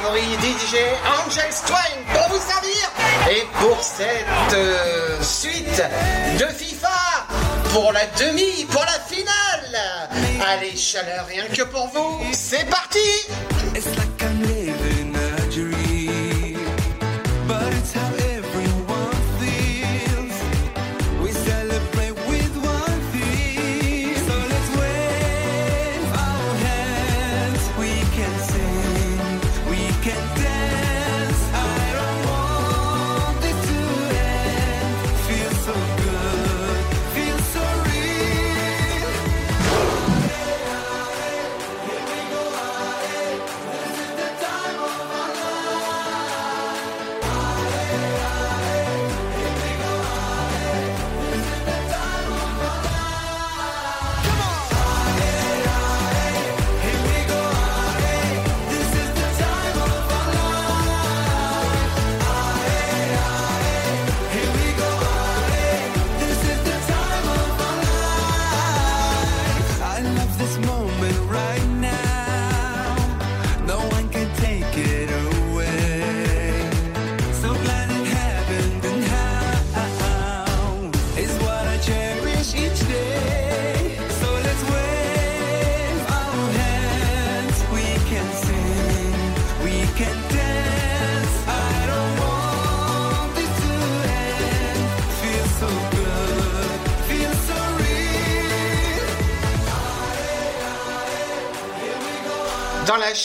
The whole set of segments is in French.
DJ Angel Twain pour vous servir. Et pour cette euh, suite de FIFA pour la demi, pour la finale. Allez, chaleur rien que pour vous, c'est parti.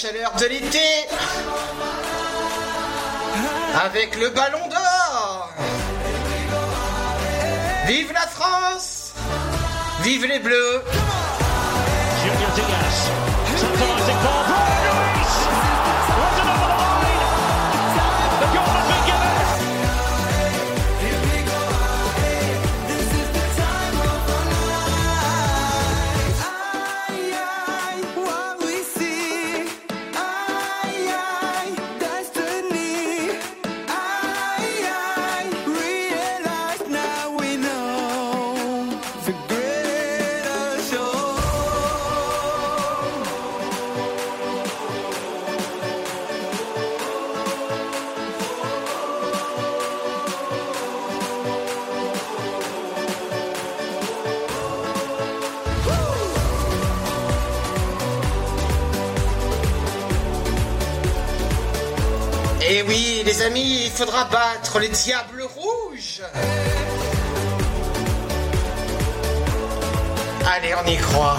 chaleur de l'été. Avec le ballon d'or. Vive la France. Vive les Bleus. Et oui, les amis, il faudra battre les diables rouges. Allez, on y croit.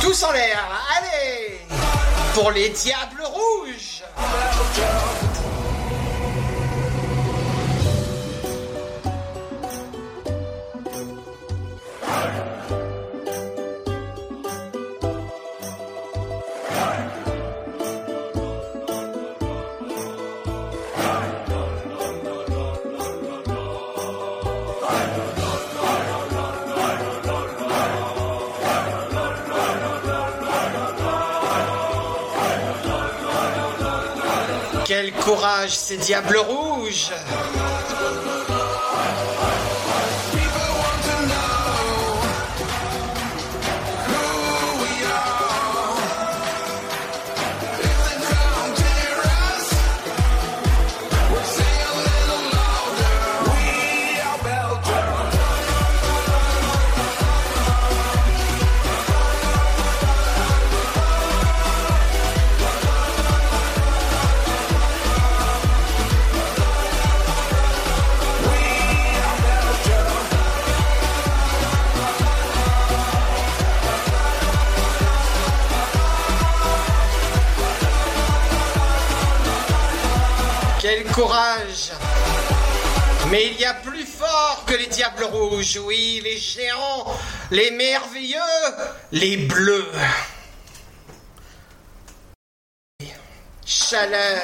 Tous en l'air, allez. Pour les diables. Courage, ces diables rouges. Mais il y a plus fort que les diables rouges, oui, les géants, les merveilleux, les bleus. Chaleur.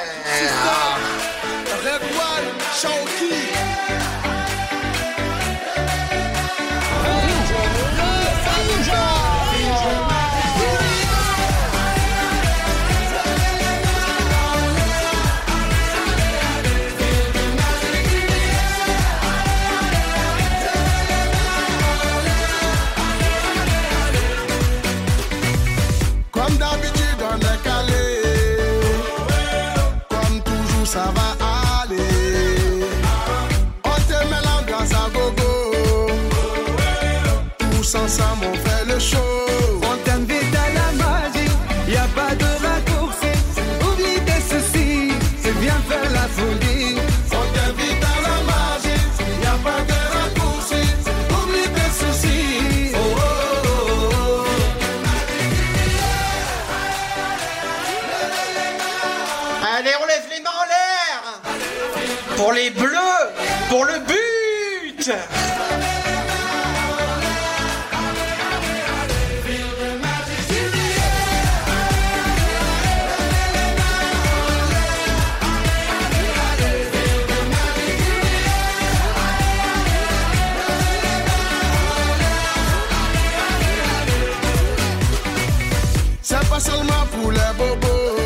c'est pas seulement pour les bobos.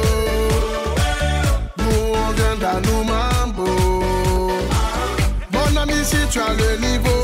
Nous on vient d'un mambo. Mon ami, si tu as le niveau.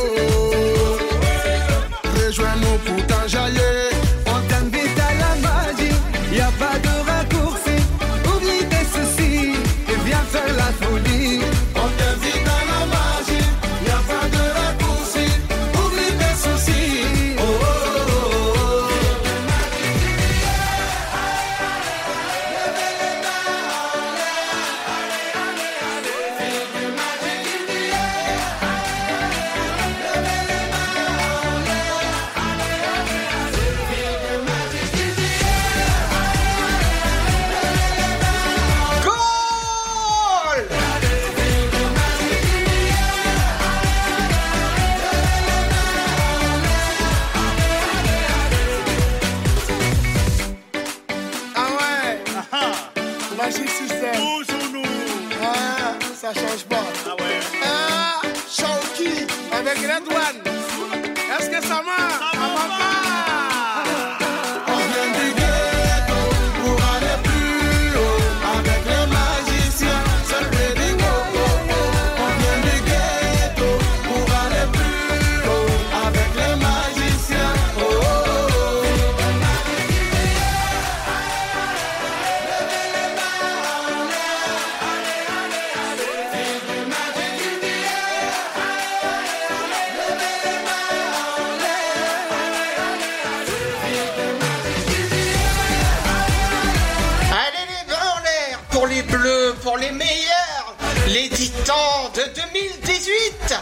vite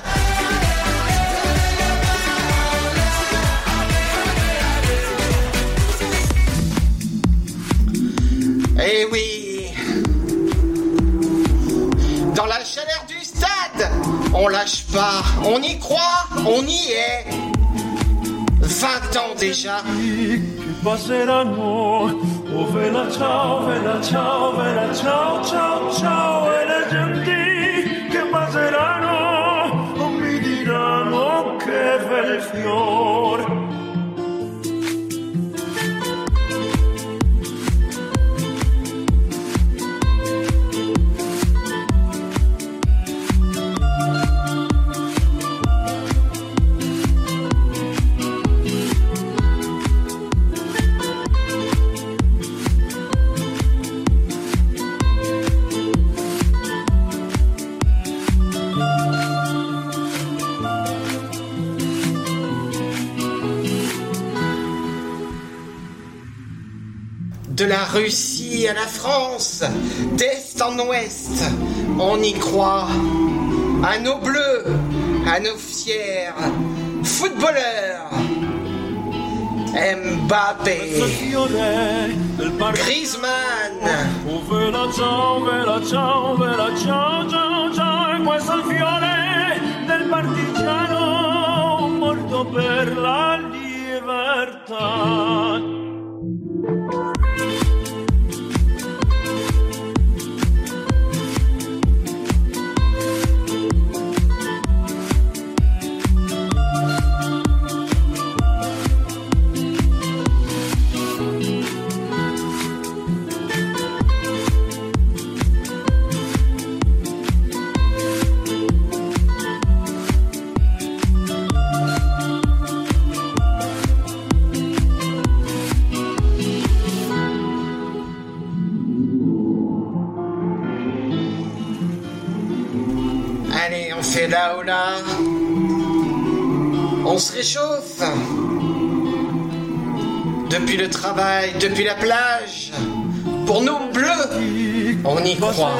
Eh oui. Dans la chaleur du stade On lâche pas, on y croit, on y est. 20 ans déjà. del Lord. Russie à la France, d'est en ouest, on y croit. À nos bleus, à nos fiers footballeurs. Mbappé, Griezmann. per la libertà? On se réchauffe. Depuis le travail, depuis la plage, pour nous bleus, on y croit.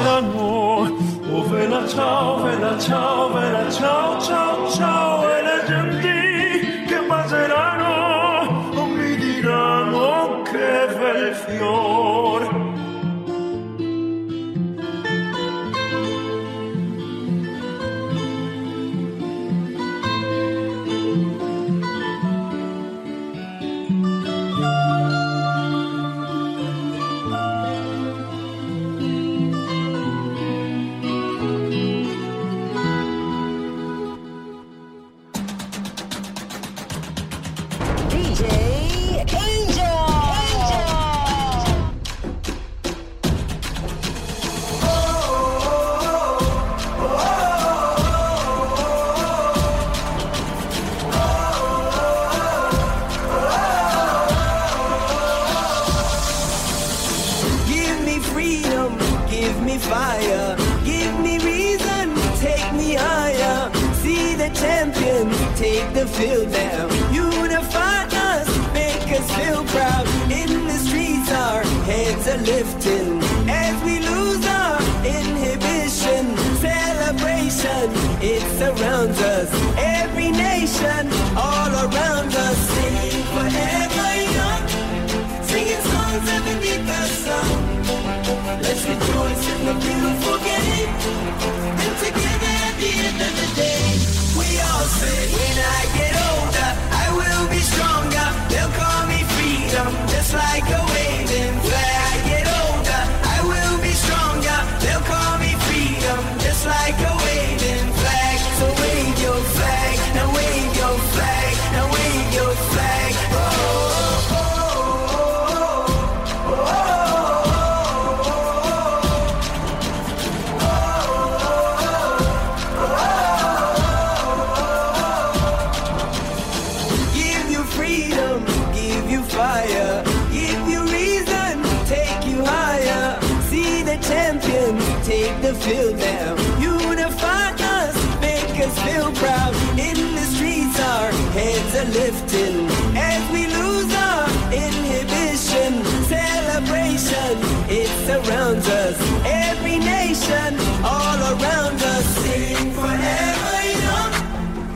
Around us. Every nation all around us. Sing forever young,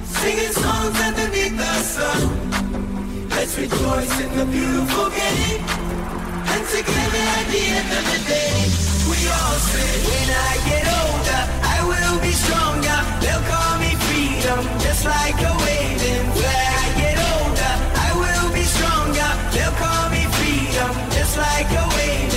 singing songs underneath the sun. Let's rejoice in the beautiful game. And together at the end of the day, we all sing. when I get older, I will be stronger. They'll call me freedom, just like a waving flag. I get older, I will be stronger. They'll call me freedom, just like a waving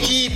équipe.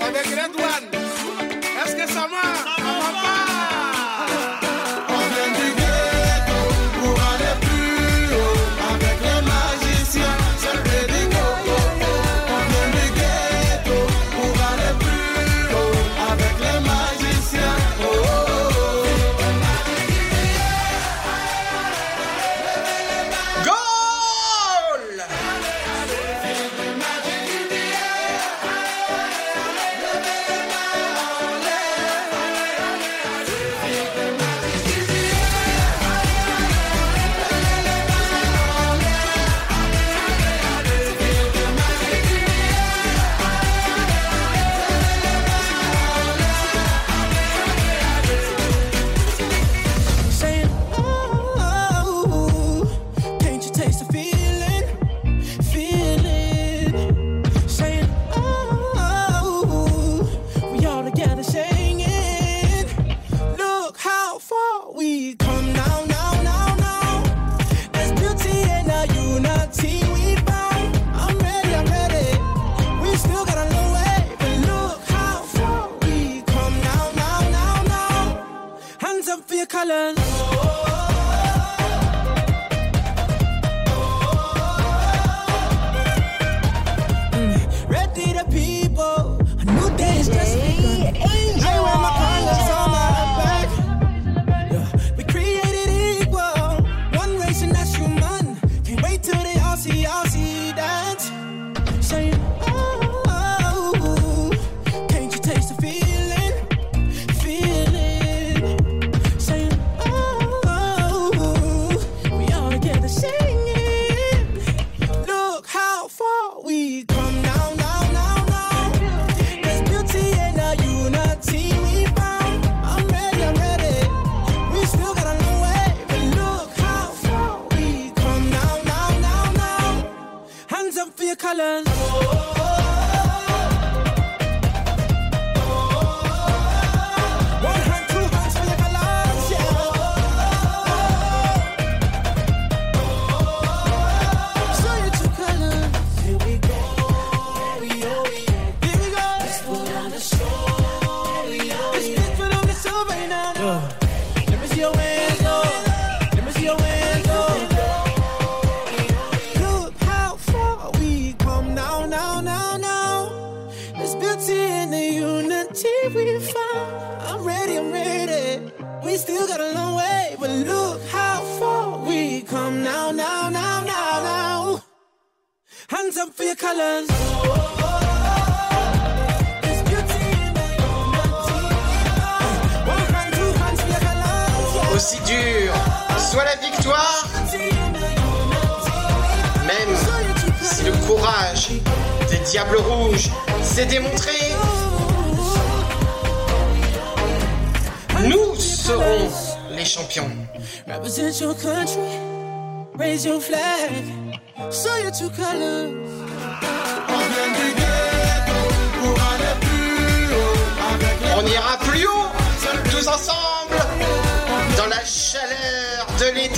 of the great one. Si le courage des Diables Rouges, s'est démontré. Nous serons les champions. Represent your country, raise your flag. On ira plus haut, tous ensemble, dans la chaleur de l'été.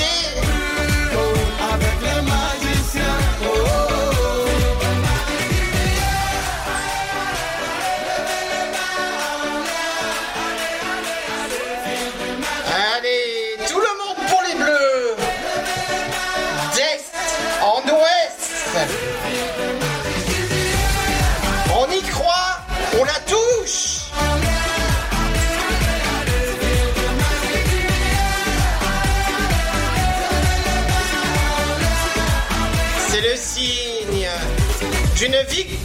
une vie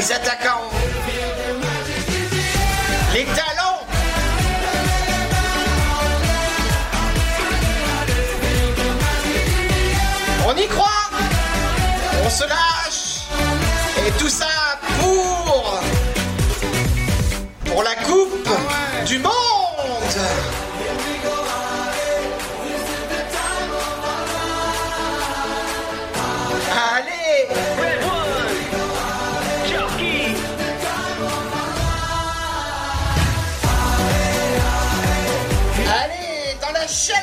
les attaquants, les talons. On y croit, on se lâche. chaleur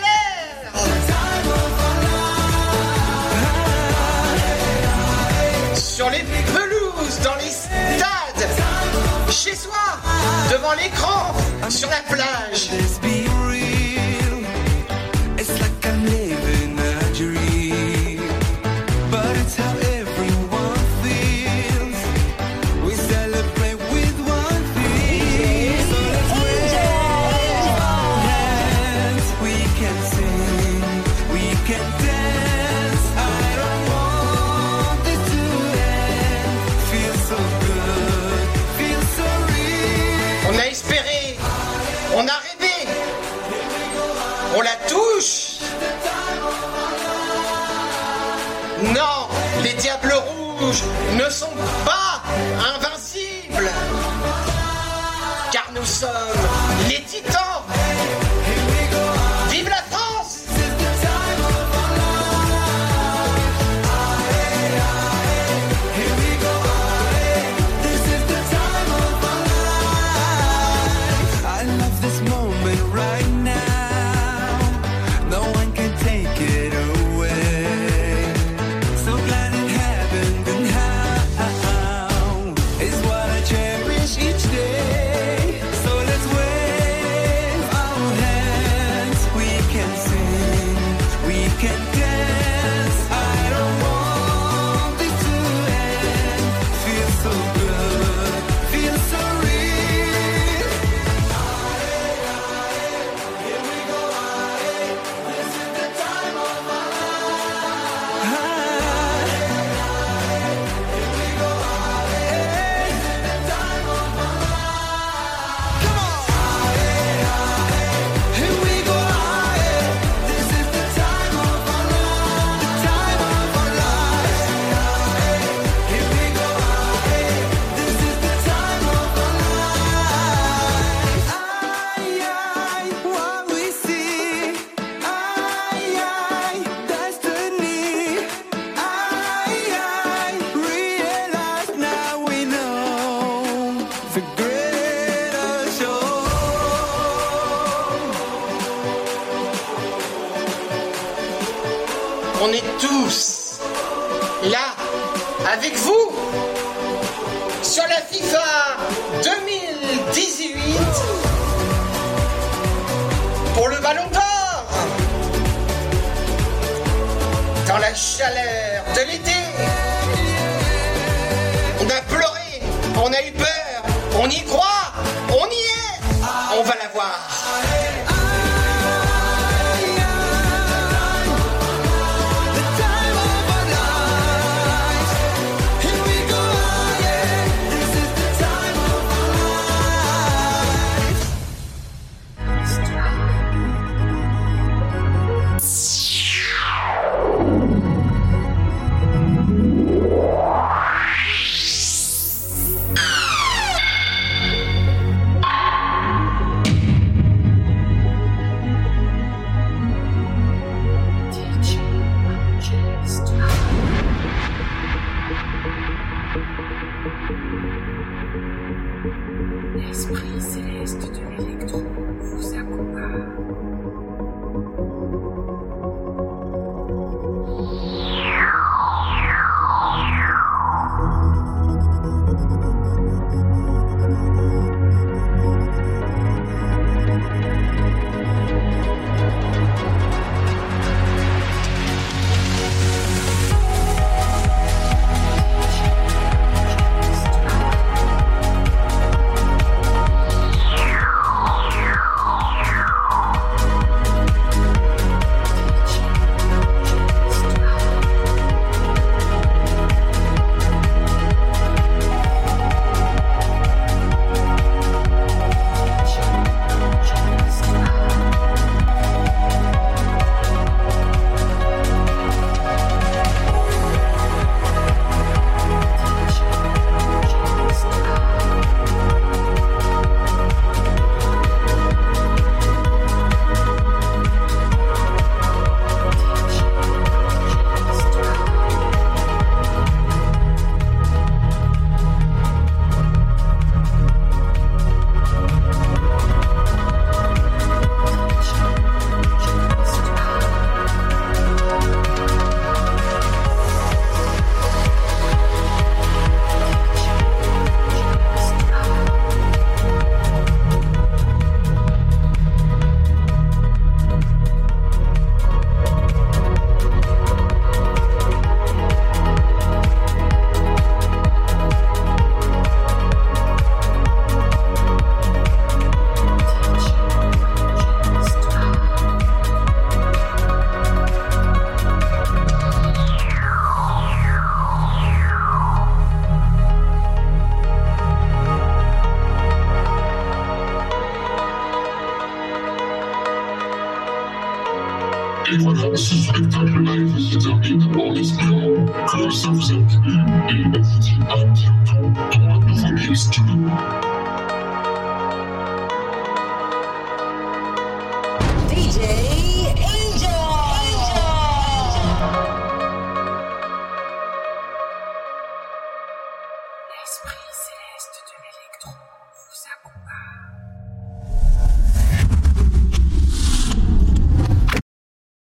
Sur les pelouses, dans les stades, chez soi, devant l'écran, sur la plage. Ne sont pas can